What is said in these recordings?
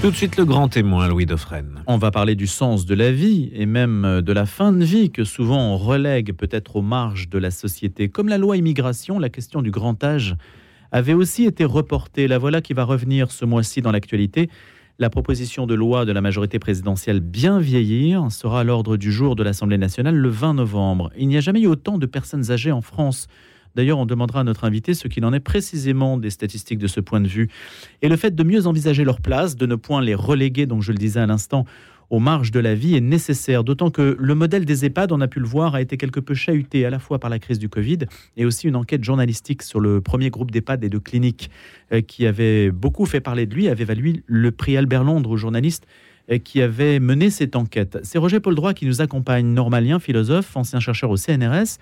Tout de suite le grand témoin, Louis Dauphren. On va parler du sens de la vie et même de la fin de vie que souvent on relègue peut-être aux marges de la société. Comme la loi immigration, la question du grand âge avait aussi été reportée. La voilà qui va revenir ce mois-ci dans l'actualité. La proposition de loi de la majorité présidentielle Bien vieillir sera à l'ordre du jour de l'Assemblée nationale le 20 novembre. Il n'y a jamais eu autant de personnes âgées en France. D'ailleurs, on demandera à notre invité ce qu'il en est précisément des statistiques de ce point de vue. Et le fait de mieux envisager leur place, de ne point les reléguer, donc je le disais à l'instant, aux marges de la vie est nécessaire, d'autant que le modèle des EHPAD, on a pu le voir, a été quelque peu chahuté à la fois par la crise du Covid et aussi une enquête journalistique sur le premier groupe d'EHPAD et de cliniques euh, qui avait beaucoup fait parler de lui, avait valu le prix Albert Londres aux journalistes euh, qui avait mené cette enquête. C'est Roger Paul Droit qui nous accompagne, normalien, philosophe, ancien chercheur au CNRS.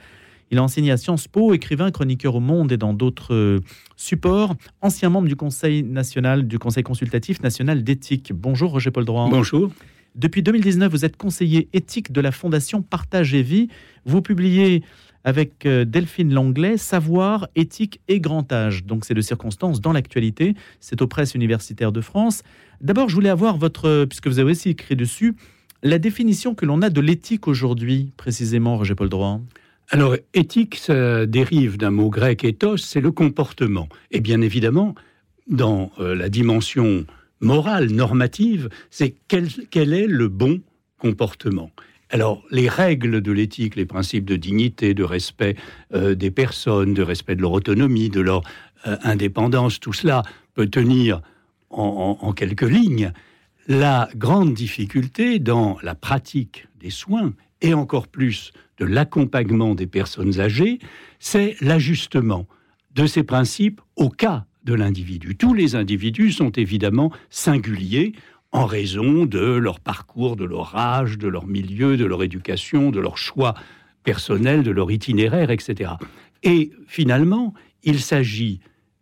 Il a enseigné à Sciences Po, écrivain, chroniqueur au Monde et dans d'autres euh, supports, ancien membre du Conseil national, du Conseil consultatif national d'éthique. Bonjour Roger Paul Droit. Bonjour. Depuis 2019, vous êtes conseiller éthique de la Fondation Partage et Vie. Vous publiez avec euh, Delphine Langlais Savoir, éthique et grand âge. Donc c'est de circonstances dans l'actualité. C'est aux presses universitaires de France. D'abord, je voulais avoir votre, puisque vous avez aussi écrit dessus, la définition que l'on a de l'éthique aujourd'hui, précisément, Roger Paul Droit. Alors, éthique, ça dérive d'un mot grec ethos, c'est le comportement. Et bien évidemment, dans euh, la dimension morale, normative, c'est quel, est le bon comportement. Alors, les règles de l'éthique, les principes de dignité, de respect euh, des personnes, de respect de leur autonomie, de leur euh, indépendance, tout cela peut tenir en, en, en quelques lignes. La grande difficulté dans la pratique des soins, et encore plus de l'accompagnement des personnes âgées, c'est l'ajustement de ces principes au cas de l'individu. Tous les individus sont évidemment singuliers en raison de leur parcours, de leur âge, de leur milieu, de leur éducation, de leur choix personnel, de leur itinéraire, etc. Et finalement, il s'agit,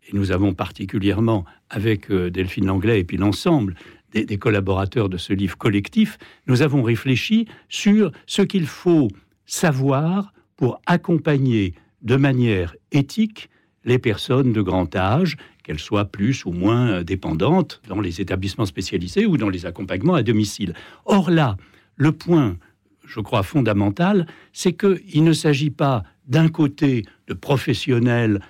et nous avons particulièrement avec euh, Delphine Langlais et puis l'ensemble des, des, collaborateurs de ce livre collectif, nous avons réfléchi sur ce qu'il faut savoir pour accompagner de manière éthique les personnes de grand âge, qu'elles soient plus ou moins dépendantes dans les établissements spécialisés ou dans les accompagnements à domicile. Or là, le point, je crois, fondamental, c'est qu'il ne s'agit pas d'un côté de professionnels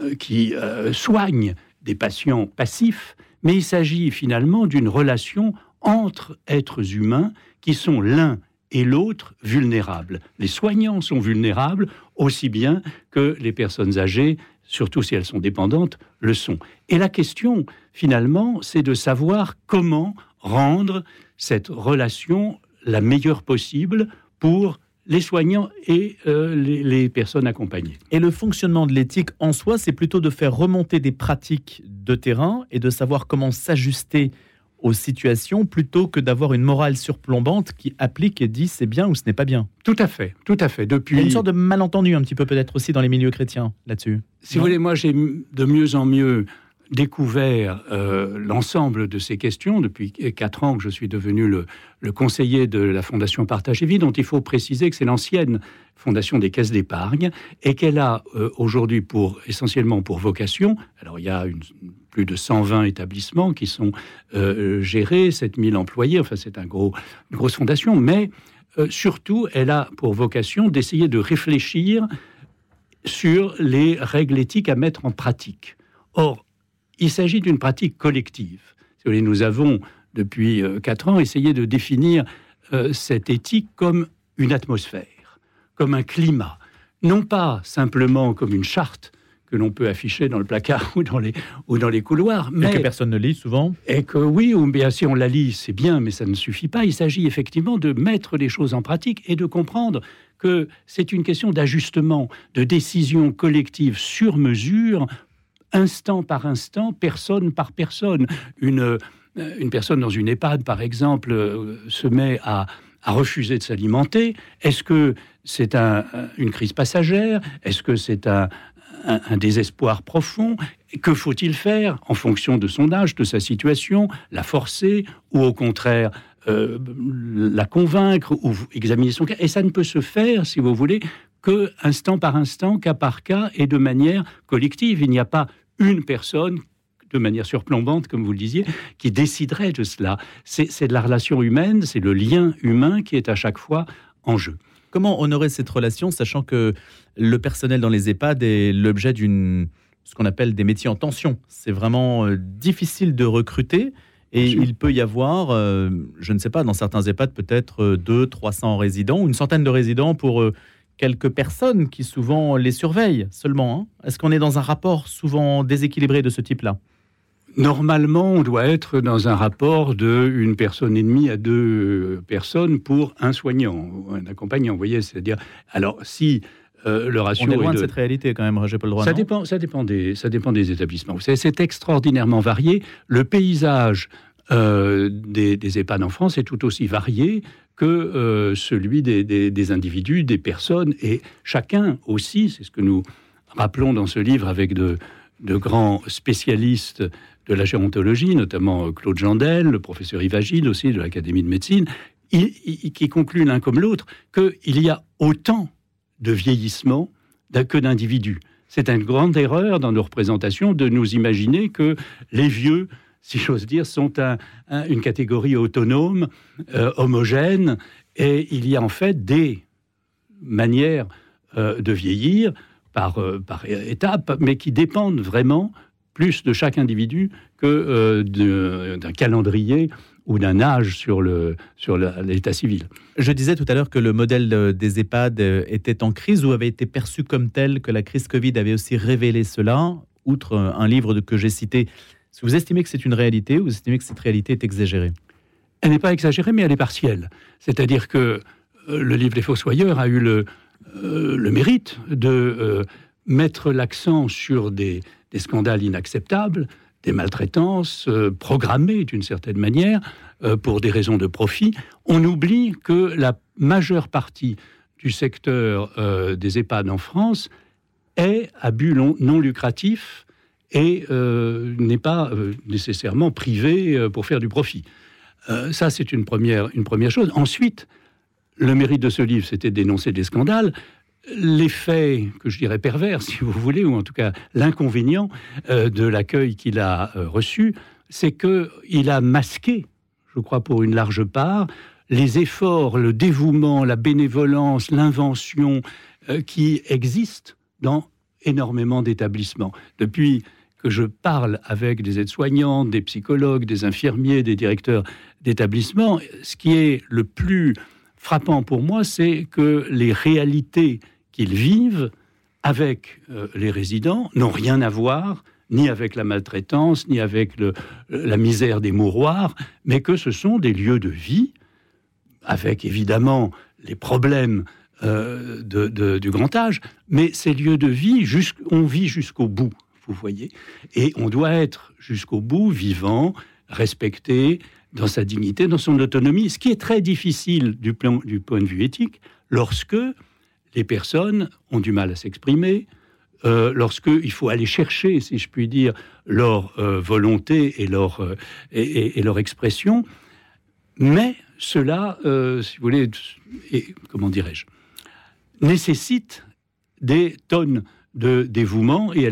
euh, qui euh, soignent des patients passifs, mais il s'agit finalement d'une relation entre êtres humains qui sont l'un et l'autre vulnérable. Les soignants sont vulnérables aussi bien que les personnes âgées, surtout si elles sont dépendantes, le sont. Et la question, finalement, c'est de savoir comment rendre cette relation la meilleure possible pour les soignants et euh, les, les, personnes accompagnées. Et le fonctionnement de l'éthique en soi, c'est plutôt de faire remonter des pratiques de terrain et de savoir comment s'ajuster aux situations plutôt que d'avoir une morale surplombante qui applique et dit c'est bien ou ce n'est pas bien. Tout à fait, tout à fait. Depuis Il y a une sorte de malentendu un petit peu peut-être aussi dans les milieux chrétiens là-dessus. Si non vous voulez, moi j'ai de mieux en mieux découvert euh, l'ensemble de ces questions depuis quatre ans que je suis devenu le, le conseiller de la Fondation Partage et Vie, dont il faut préciser que c'est l'ancienne Fondation des caisses d'épargne et qu'elle a euh, aujourd'hui pour essentiellement pour vocation. Alors il y a une, plus de 120 établissements qui sont euh, gérés, 7000 employés. Enfin c'est un gros une grosse fondation, mais euh, surtout elle a pour vocation d'essayer de réfléchir sur les règles éthiques à mettre en pratique. Or il s'agit d'une pratique collective. Nous avons, depuis euh, quatre ans, essayé de définir euh, cette éthique comme une atmosphère, comme un climat, non pas simplement comme une charte que l'on peut afficher dans le placard ou dans les, ou dans les couloirs. Mais et que personne ne lit souvent. Et que oui, ou bien si on la lit, c'est bien, mais ça ne suffit pas. Il s'agit effectivement de mettre les choses en pratique et de comprendre que c'est une question d'ajustement, de décision collective sur mesure instant par instant, personne par personne. Une, euh, une personne dans une EHPAD, par exemple, euh, se met à, à refuser de s'alimenter. Est-ce que c'est un, une crise passagère? Est-ce que c'est un, un, désespoir profond Que faut-il faire en fonction de son âge, de sa situation La forcer ou au contraire euh, la convaincre ou examiner son cas? Et ça ne peut se faire, si vous voulez, que instant par instant, cas par cas et de manière collective. Il n'y a pas une personne de manière surplombante, comme vous le disiez, qui déciderait de cela. C'est de la relation humaine, c'est le lien humain qui est à chaque fois en jeu. Comment honorer cette relation, sachant que le personnel dans les EHPAD est l'objet d'une ce qu'on appelle des métiers en tension. C'est vraiment euh, difficile de recruter. Et il peut y avoir, euh, je ne sais pas, dans certains EHPAD, peut-être 200, 300 résidents ou une centaine de résidents pour euh, quelques personnes qui souvent les surveillent seulement. Hein. Est-ce qu'on est dans un rapport souvent déséquilibré de ce type-là? Normalement, on doit être dans un rapport de une personne et demie à deux personnes pour un soignant ou un accompagnant. Vous voyez, c'est-à-dire, alors si euh, le ratio on est loin de... cette réalité quand même, Roger Paul Droit. Ça dépend, ça dépend des, ça dépend des établissements. c'est extraordinairement varié. Le paysage euh, des, des, EHPAD en France est tout aussi varié que euh, celui des, individus, des personnes, et chacun aussi, c'est ce que nous rappelons dans ce livre avec de, grands spécialistes de la gérontologie, notamment Claude Jandel, le professeur Yves aussi de l'Académie de médecine, qui concluent l'un comme l'autre qu'il y a autant de vieillissement que d'individus. C'est une grande erreur dans nos représentations de nous imaginer que les vieux si j'ose dire, sont une catégorie autonome, euh, homogène, et il y a en fait des manières euh, de vieillir par, euh, par étapes, mais qui dépendent vraiment plus de chaque individu que d'un calendrier ou d'un âge sur le sur l'état civil. Je disais tout à l'heure que le modèle des EHPAD était en crise ou avait été perçu comme tel, que la crise Covid avait aussi révélé cela. Outre un livre que j'ai cité est-ce que vous estimez que c'est une réalité ou vous estimez que cette réalité est exagérée? Elle n'est pas exagérée, mais elle est partielle. C'est-à-dire que euh, le livre Les Fossoyeurs a eu le, euh, le mérite de euh, mettre l'accent sur des, scandales inacceptables, des maltraitances programmées d'une certaine manière pour des raisons de profit. On oublie que la majeure partie du secteur des EHPAD en France est à but non lucratif et euh, n'est pas euh, nécessairement privé euh, pour faire du profit. ça, c'est une première, une première chose. Ensuite, le mérite de ce livre, c'était d'énoncer des scandales. L'effet, que je dirais pervers, si vous voulez, ou en tout cas l'inconvénient de l'accueil qu'il a reçu, c'est qu'il a masqué, je crois pour une large part, les efforts, le dévouement, la bénévolence, l'invention qui existent dans énormément d'établissements. Depuis que je parle avec des aides-soignantes, des psychologues, des infirmiers, des directeurs d'établissements, ce qui est le plus frappant pour moi, c'est que les réalités qu'ils vivent avec euh, les résidents n'ont rien à voir ni avec la maltraitance, ni avec le, la misère des mouroirs, mais que ce sont des lieux de vie, avec évidemment les problèmes euh, du grand âge, mais ces lieux de vie, on vit jusqu'au bout vous voyez. Et on doit être jusqu'au bout vivant, respecté dans sa dignité, dans son autonomie, ce qui est très difficile du, point de vue éthique lorsque les personnes ont du mal à s'exprimer, euh, lorsqu'il faut aller chercher, si je puis dire, leur euh, volonté et leur, euh, et, leur expression. Mais cela, euh, si vous voulez, comment dirais-je, nécessite des tonnes de dévouement, et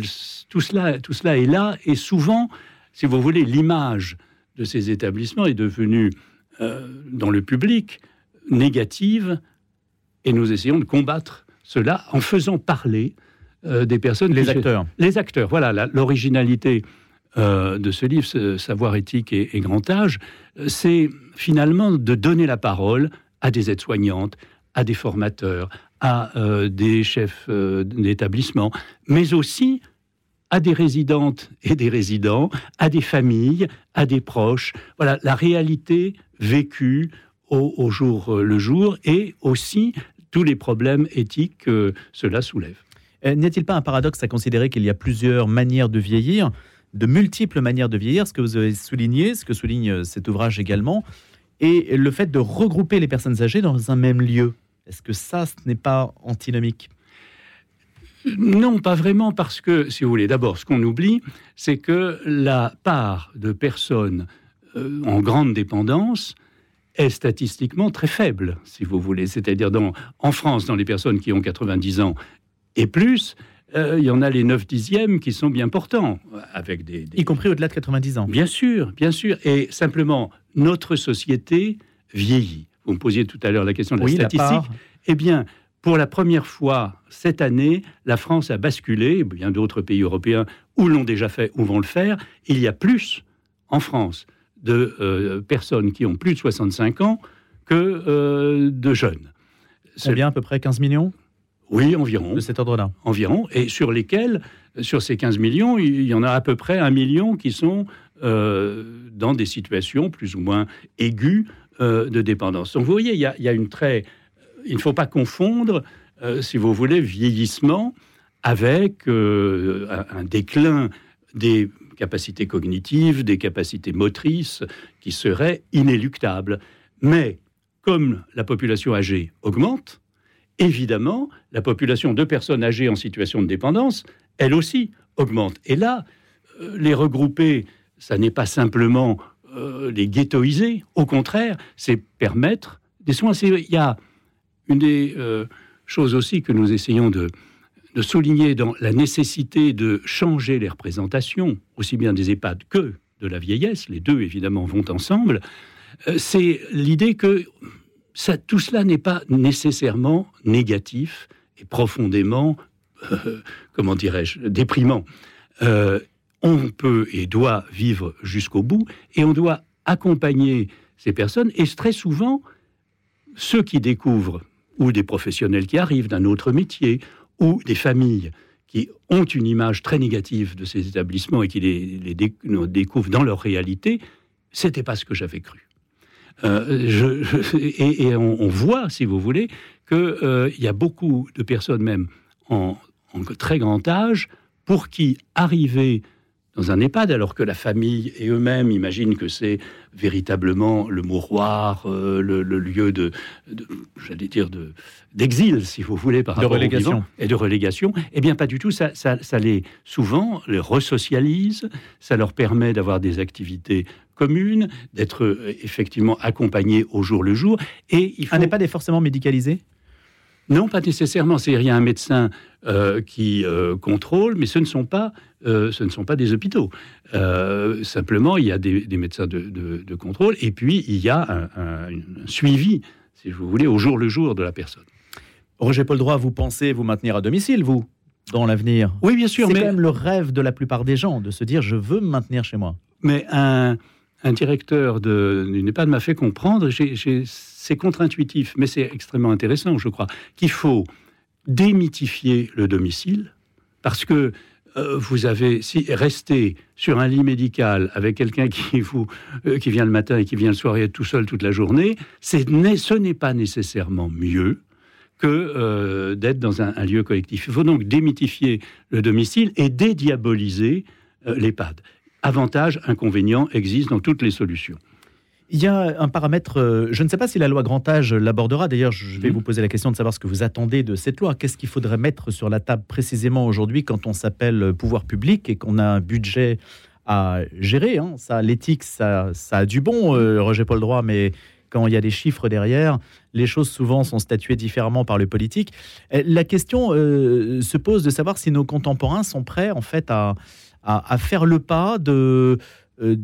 tout, cela, tout cela est là, et souvent, si vous voulez, l'image de ces établissements est devenue, euh, dans le public, négative, et nous essayons de combattre cela en faisant parler euh, des personnes... Les acteurs. les acteurs, voilà, l'originalité euh, de ce livre, Savoir éthique et, et grand âge, c'est finalement de donner la parole à des aides-soignantes, à des formateurs, à des chefs d'établissement, mais aussi à des résidentes et des résidents, à des familles, à des proches. Voilà la réalité vécue au, jour euh, le jour et aussi tous les problèmes éthiques que cela soulève. N'y a-t-il pas un paradoxe à considérer qu'il y a plusieurs manières de vieillir, de multiples manières de vieillir, ce que vous avez souligné, ce que souligne cet ouvrage également, et le fait de regrouper les personnes âgées dans un même lieu est-ce que ça, ce n'est pas antinomique? Non, pas vraiment, parce que, si vous voulez, d'abord, ce qu'on oublie, c'est que la part de personnes euh, en grande dépendance est statistiquement très faible, si vous voulez. C'est-à-dire, en France, dans les personnes qui ont 90 ans et plus, euh, il y en a les 9 dixièmes qui sont bien portants, avec des, Y compris au-delà de 90 ans. Bien sûr, bien sûr. Et simplement, notre société vieillit. Vous me posiez tout à l'heure la question de la statistique. eh bien, pour la première fois cette année, la France a basculé, bien d'autres pays européens ou l'ont déjà fait ou vont le faire. Il y a plus en France de euh, personnes qui ont plus de 65 ans que euh, de jeunes. C'est bien à peu près 15 millions? Oui, environ. De cet ordre-là Environ. Et sur lesquels, sur ces 15 millions, il y en a à peu près un million qui sont euh, dans des situations plus ou moins aiguës de dépendance. Donc vous voyez, il y a, une très... Il ne faut pas confondre, si vous voulez, vieillissement avec un déclin des capacités cognitives, des capacités motrices qui seraient inéluctables. Mais comme la population âgée augmente, évidemment, la population de personnes âgées en situation de dépendance, elle aussi, augmente. Et là, euh, les regrouper, ça n'est pas simplement euh, les ghettoiser, au contraire, c'est permettre des soins. Il y a une des euh, choses aussi que nous essayons de, souligner dans la nécessité de changer les représentations, aussi bien des EHPAD que de la vieillesse, les deux évidemment vont ensemble, euh, c'est l'idée que tout cela n'est pas nécessairement négatif et profondément, euh, comment dirais-je, déprimant. On peut et doit vivre jusqu'au bout et on doit accompagner ces personnes et très souvent, ceux qui découvrent ou des professionnels qui arrivent d'un autre métier ou des familles qui ont une image très négative de ces établissements et qui les, découvrent dans leur réalité, c'était pas ce que j'avais cru. Euh, et, on, voit, si vous voulez, qu'il euh, y a beaucoup de personnes, même en, très grand âge, pour qui arriver dans un EHPAD, alors que la famille et eux-mêmes imaginent que c'est véritablement le mouroir, euh, le, lieu de, j'allais dire, de, d'exil, si vous voulez, par de rapport relégation. et de relégation. Eh bien, pas du tout. Ça, ça, les, souvent, les resocialise, ça leur permet d'avoir des activités communes, d'être euh, effectivement accompagnés au jour le jour. Et il faut... Un EHPAD est forcément médicalisé? Non, pas nécessairement. C'est il y a un médecin euh, qui euh, contrôle, mais ce ne sont pas, euh, ce ne sont pas des hôpitaux. simplement, il y a des, médecins de, contrôle, et puis il y a un, suivi, si vous voulez, au jour le jour de la personne. Roger Paul Droit, vous pensez vous maintenir à domicile, vous, dans l'avenir? Oui, bien sûr. C'est quand même le rêve de la plupart des gens, de se dire je veux me maintenir chez moi. Mais un, un directeur d'une EHPAD m'a fait comprendre, c'est contre-intuitif, mais c'est extrêmement intéressant, je crois, qu'il faut démythifier le domicile, parce que euh, vous avez si rester sur un lit médical avec quelqu'un euh, qui vient le matin et qui vient le soir et être tout seul toute la journée, ce n'est pas nécessairement mieux que euh, d'être dans un, un, lieu collectif. Il faut donc démythifier le domicile et dédiaboliser l'EHPAD avantages, inconvénients existent dans toutes les solutions. Il y a un paramètre, euh, je ne sais pas si la loi grand âge l'abordera, d'ailleurs je vais mhm. vous poser la question de savoir ce que vous attendez de cette loi. Qu'est-ce qu'il faudrait mettre sur la table précisément aujourd'hui quand on s'appelle pouvoir public et qu'on a un budget à gérer hein? Ça, L'éthique, ça, ça, a du bon, euh, Roger Paul Droit, mais quand il y a des chiffres derrière, les choses souvent sont statuées différemment par le politique. La question euh, se pose de savoir si nos contemporains sont prêts en fait à, à, faire le pas de, euh,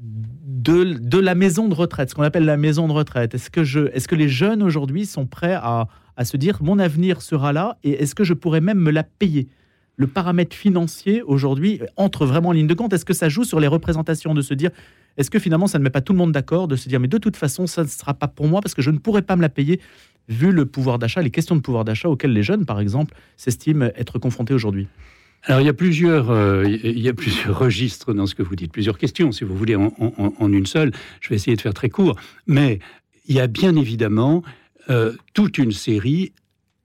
de, de, la maison de retraite, ce qu'on appelle la maison de retraite. Est-ce que, je, est-ce que les jeunes aujourd'hui sont prêts à, à se dire mon avenir sera là et est-ce que je pourrais même me la payer? Le paramètre financier aujourd'hui entre vraiment en ligne de compte. Est-ce que ça joue sur les représentations de se dire est-ce que finalement ça ne met pas tout le monde d'accord de se dire mais de toute façon ça ne sera pas pour moi parce que je ne pourrai pas me la payer vu le pouvoir d'achat, les questions de pouvoir d'achat auxquelles les jeunes par exemple s'estiment être confrontés aujourd'hui? Alors il y a plusieurs, euh, il y a plusieurs registres dans ce que vous dites, plusieurs questions, si vous voulez, en, une seule. Je vais essayer de faire très court, mais il y a bien évidemment euh, toute une série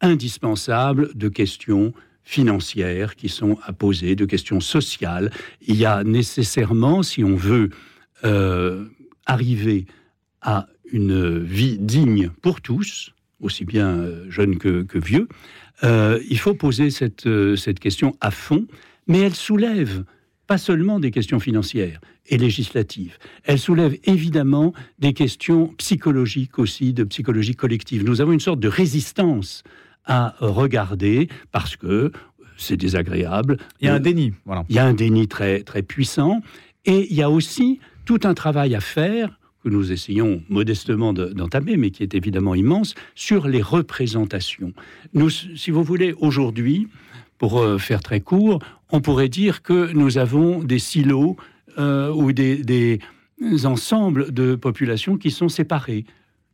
indispensable de questions financières qui sont à poser, de questions sociales. Il y a nécessairement, si on veut euh, arriver à une vie digne pour tous, aussi bien jeunes que vieux, euh, il faut poser euh, cette, question à fond, mais elle soulève pas seulement des questions financières et législatives, elle soulève évidemment des questions psychologiques aussi, de psychologie collective. Nous avons une sorte de résistance à regarder parce que c'est désagréable. Il y a un déni. Voilà. Il y a un déni très, très puissant. Et il y a aussi tout un travail à faire que nous essayons modestement d'entamer, mais qui est évidemment immense, sur les représentations. Nous, si vous voulez, aujourd'hui, pour euh, faire très court, on pourrait dire que nous avons des silos euh, ou des, des, ensembles de populations qui sont séparés.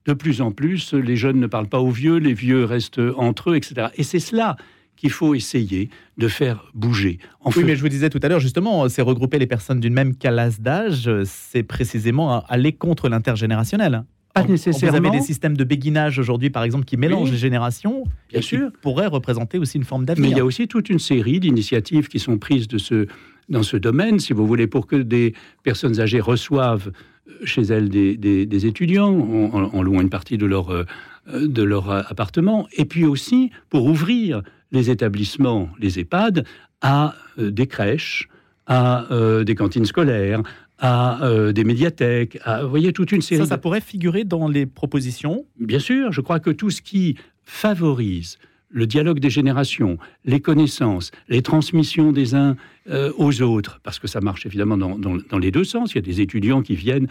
De plus en plus, les jeunes ne parlent pas aux vieux, les vieux restent entre eux, etc. Et c'est cela qu'il faut essayer de faire bouger. oui, mais je vous disais tout à l'heure, justement, c'est regrouper les personnes d'une même classe d'âge, c'est précisément aller contre l'intergénérationnel. Pas nécessairement. Vous avez des systèmes de béguinage aujourd'hui, par exemple, qui mélangent les générations, Bien et sûr. qui pourraient représenter aussi une forme d'avenir. Mais il y a aussi toute une série d'initiatives qui sont prises de ce, dans ce domaine, si vous voulez, pour que des personnes âgées reçoivent euh, chez elles des, des, étudiants en, en, louant une partie de leur, euh, de leur appartement, et puis aussi pour ouvrir les établissements, les EHPAD, à euh, des crèches, à euh, des cantines scolaires, à euh, des médiathèques, à, vous voyez, toute une série... Ça, ça pourrait figurer dans les propositions Bien sûr, je crois que tout ce qui favorise le dialogue des générations, les connaissances, les transmissions des uns aux autres, parce que ça marche évidemment dans, dans, les deux sens. Il y a des étudiants qui viennent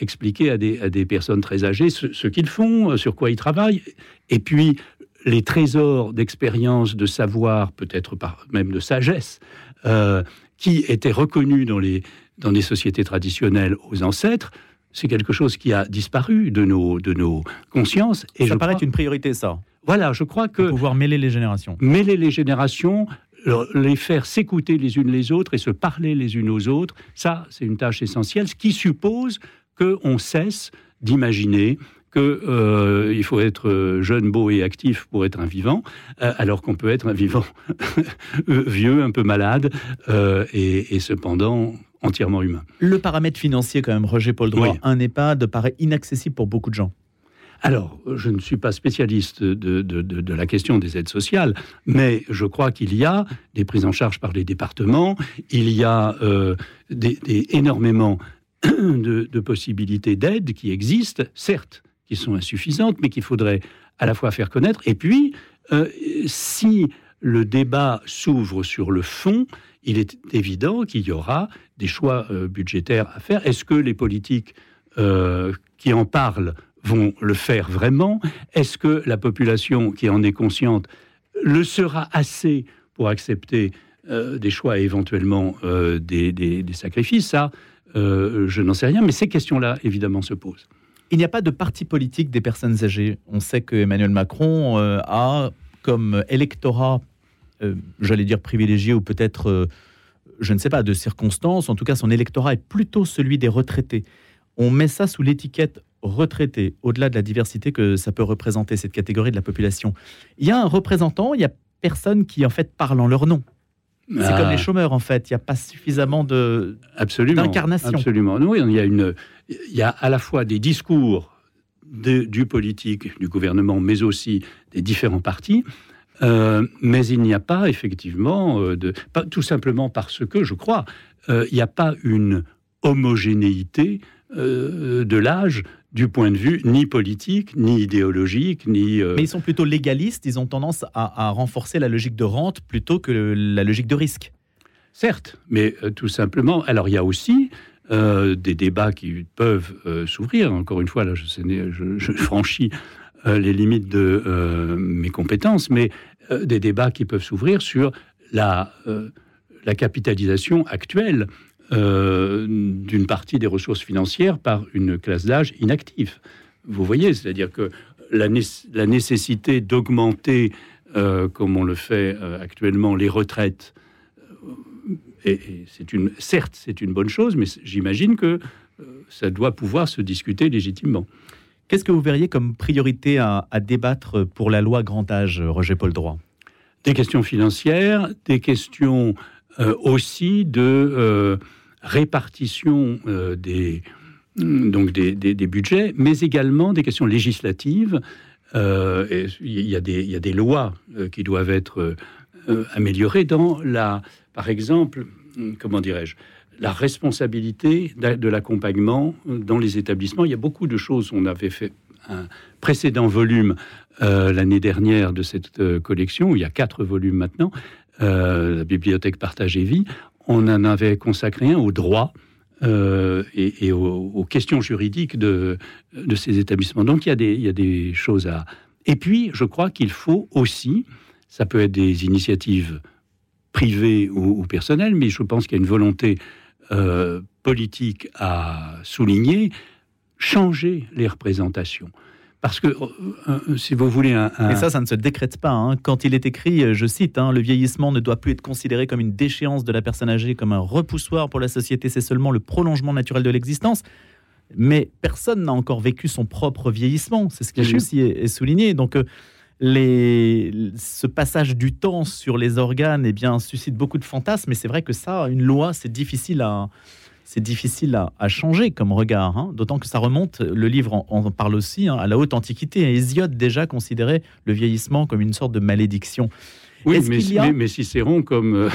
expliquer à des, à des, personnes très âgées ce, ce qu'ils font, sur quoi ils travaillent, et puis les trésors d'expérience, de savoir, peut-être même de sagesse, euh, qui étaient reconnus dans les, dans les sociétés traditionnelles aux ancêtres, c'est quelque chose qui a disparu de nos, de nos consciences. Et ça paraît une priorité, ça. Voilà, je crois que... pouvoir mêler les générations. Mêler les générations, les faire s'écouter les unes les autres et se parler les unes aux autres, ça, c'est une tâche essentielle, ce qui suppose qu'on cesse d'imaginer qu'il euh, faut être jeune, beau et actif pour être un vivant, euh, alors qu'on peut être un vivant vieux, un peu malade, euh, et, cependant entièrement humain. Le paramètre financier, quand même, Roger Paul Droit, un EHPAD paraît inaccessible pour beaucoup de gens. Alors, je ne suis pas spécialiste de, la question des aides sociales, mais je crois qu'il y a des prises en charge par les départements, il y a des, énormément de, possibilités d'aide qui existent, certes, qui sont insuffisantes, mais qu'il faudrait à la fois faire connaître. Et puis, euh, si le débat s'ouvre sur le fond, il est évident qu'il y aura des choix euh, budgétaires à faire. Est-ce que les politiques euh, qui en parlent vont le faire vraiment? Est-ce que la population qui en est consciente le sera assez pour accepter des choix et éventuellement des, des, sacrifices? Ça, je n'en sais rien, mais ces questions-là, évidemment, se posent. Il n'y a pas de parti politique des personnes âgées. On sait que Emmanuel Macron euh, a comme électorat, euh, j'allais dire privilégié ou peut-être, euh, je ne sais pas, de circonstances. En tout cas, son électorat est plutôt celui des retraités. On met ça sous l'étiquette retraité, au-delà de la diversité que ça peut représenter cette catégorie de la population. Il y a un représentant, il y a personne qui en fait parle en leur nom. C'est comme les chômeurs en fait, il n'y a pas suffisamment de d'incarnation. Absolument. Oui, il y a une, il y a à la fois des discours du politique, du gouvernement, mais aussi des différents partis. Euh, mais il n'y a pas effectivement, euh, de, pas, tout simplement parce que, je crois, euh, il n'y a pas une homogénéité de l'âge du point de vue ni politique, ni idéologique, ni... Mais ils sont plutôt légalistes, ils ont tendance à, renforcer la logique de rente plutôt que la logique de risque. Certes, mais tout simplement, alors il y a aussi euh, des débats qui peuvent euh, s'ouvrir. Encore une fois, là, je, je, franchis euh, les limites de mes compétences, mais des débats qui peuvent s'ouvrir sur la, la capitalisation actuelle d'une partie des ressources financières par une classe d'âge inactive. Vous voyez, c'est-à-dire que la, la nécessité d'augmenter, comme on le fait actuellement, les retraites et, c'est une, certes, c'est une bonne chose, mais j'imagine que euh, ça doit pouvoir se discuter légitimement. Qu'est-ce que vous verriez comme priorité à, débattre pour la loi grand âge, Roger Paul Droit Des questions financières, des questions euh, aussi de euh, répartition des, donc des, budgets, mais également des questions législatives. Il y, a des, y a des lois qui doivent être améliorées dans la, par exemple, comment dirais-je, la responsabilité de l'accompagnement dans les établissements. Il y a beaucoup de choses. On avait fait un précédent volume euh, l'année dernière de cette euh, collection, il y a quatre volumes maintenant, la bibliothèque Partagée Vie, on en avait consacré un au droit et, aux, questions juridiques de, ces établissements. Donc il y, a des, il y a des choses à... Et puis, je crois qu'il faut aussi, ça peut être des initiatives privées ou, personnelles, mais je pense qu'il y a une volonté politique à souligner, changer les représentations. Parce que, euh, euh, si vous voulez un, Et ça, ça ne se décrète pas. Hein. Quand il est écrit, euh, je cite, hein, le vieillissement ne doit plus être considéré comme une déchéance de la personne âgée, comme un repoussoir pour la société, c'est seulement le prolongement naturel de l'existence. Mais personne n'a encore vécu son propre vieillissement. C'est ce qui aussi est, souligné. Donc, les, ce passage du temps sur les organes eh bien, suscite beaucoup de fantasmes. Mais c'est vrai que ça, une loi, c'est difficile à c'est difficile à, changer comme regard, hein. d'autant que ça remonte, le livre en, parle aussi, hein, à la haute antiquité. Hésiode déjà considérait le vieillissement comme une sorte de malédiction. Oui, mais, mais, Cicéron, comme euh,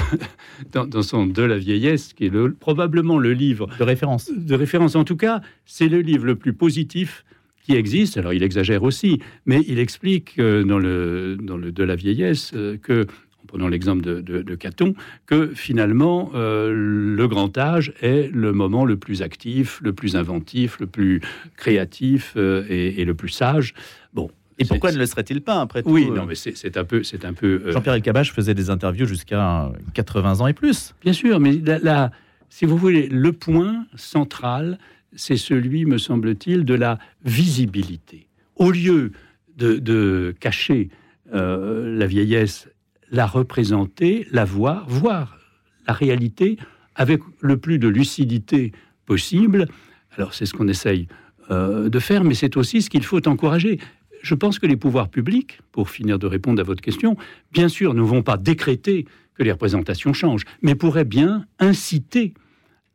dans, son De la vieillesse, qui est le, probablement le livre de référence. De référence, en tout cas, c'est le livre le plus positif qui existe. Alors, il exagère aussi, mais il explique euh, dans, le, dans le De la vieillesse euh, que prenons l'exemple de, Caton, que finalement, euh, le grand âge est le moment le plus actif, le plus inventif, le plus créatif euh, et, le plus sage. Bon. Et pourquoi ne le serait-il pas après tout Oui, non, euh mais c'est un peu, c'est un peu. Jean-Pierre Elkabbach faisait des interviews jusqu'à 80 ans et plus. Bien sûr, mais là, si vous voulez, le point central, c'est celui, me semble-t-il, de la visibilité. Au lieu de, cacher la vieillesse la représenter, la voir, voir la réalité avec le plus de lucidité possible. Alors c'est ce qu'on essaye euh, de faire, mais c'est aussi ce qu'il faut encourager. Je pense que les pouvoirs publics, pour finir de répondre à votre question, bien sûr ne vont pas décréter que les représentations changent, mais pourraient bien inciter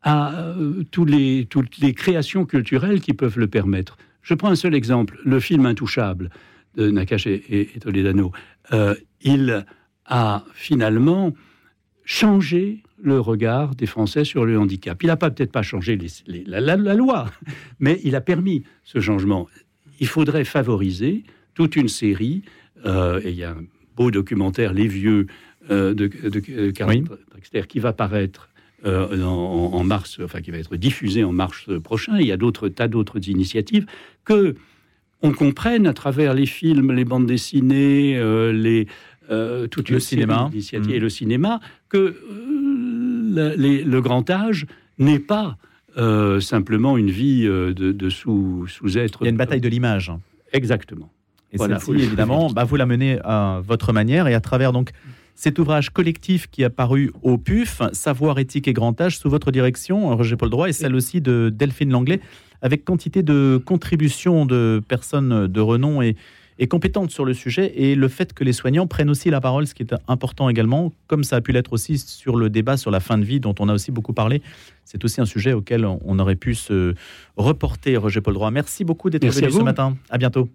à euh, tous les, toutes les créations culturelles qui peuvent le permettre. Je prends un seul exemple, le film Intouchable de Nakache et, Toledano. Euh, il a finalement changé le regard des Français sur le handicap. Il n'a peut-être pas changé la, loi, mais il a permis ce changement. Il faudrait favoriser toute une série, euh, et il y a un beau documentaire, Les Vieux, euh, de, de, Drexler, qui va paraître euh, en, mars, enfin qui va être diffusé en mars prochain. Il y a d'autres tas d'autres initiatives que on comprenne à travers les films, les bandes dessinées, les, euh, toute le cinéma et le cinéma que euh, le grand âge n'est pas euh, simplement une vie de, sous-être. Il y a une bataille de l'image. Exactement. Et voilà, celle-ci, évidemment, bah, vous la menez à votre manière et à travers donc cet ouvrage collectif qui a paru au PUF, Savoir, éthique et grand âge, sous votre direction, Roger Paul Droit, et celle aussi de Delphine Langlais, avec quantité de contributions de personnes de renom et, est compétente sur le sujet et le fait que les soignants prennent aussi la parole, ce qui est important également, comme ça a pu l'être aussi sur le débat sur la fin de vie dont on a aussi beaucoup parlé. C'est aussi un sujet auquel on aurait pu se reporter, Roger Paul Droit. Merci beaucoup d'être venu ce matin. À bientôt.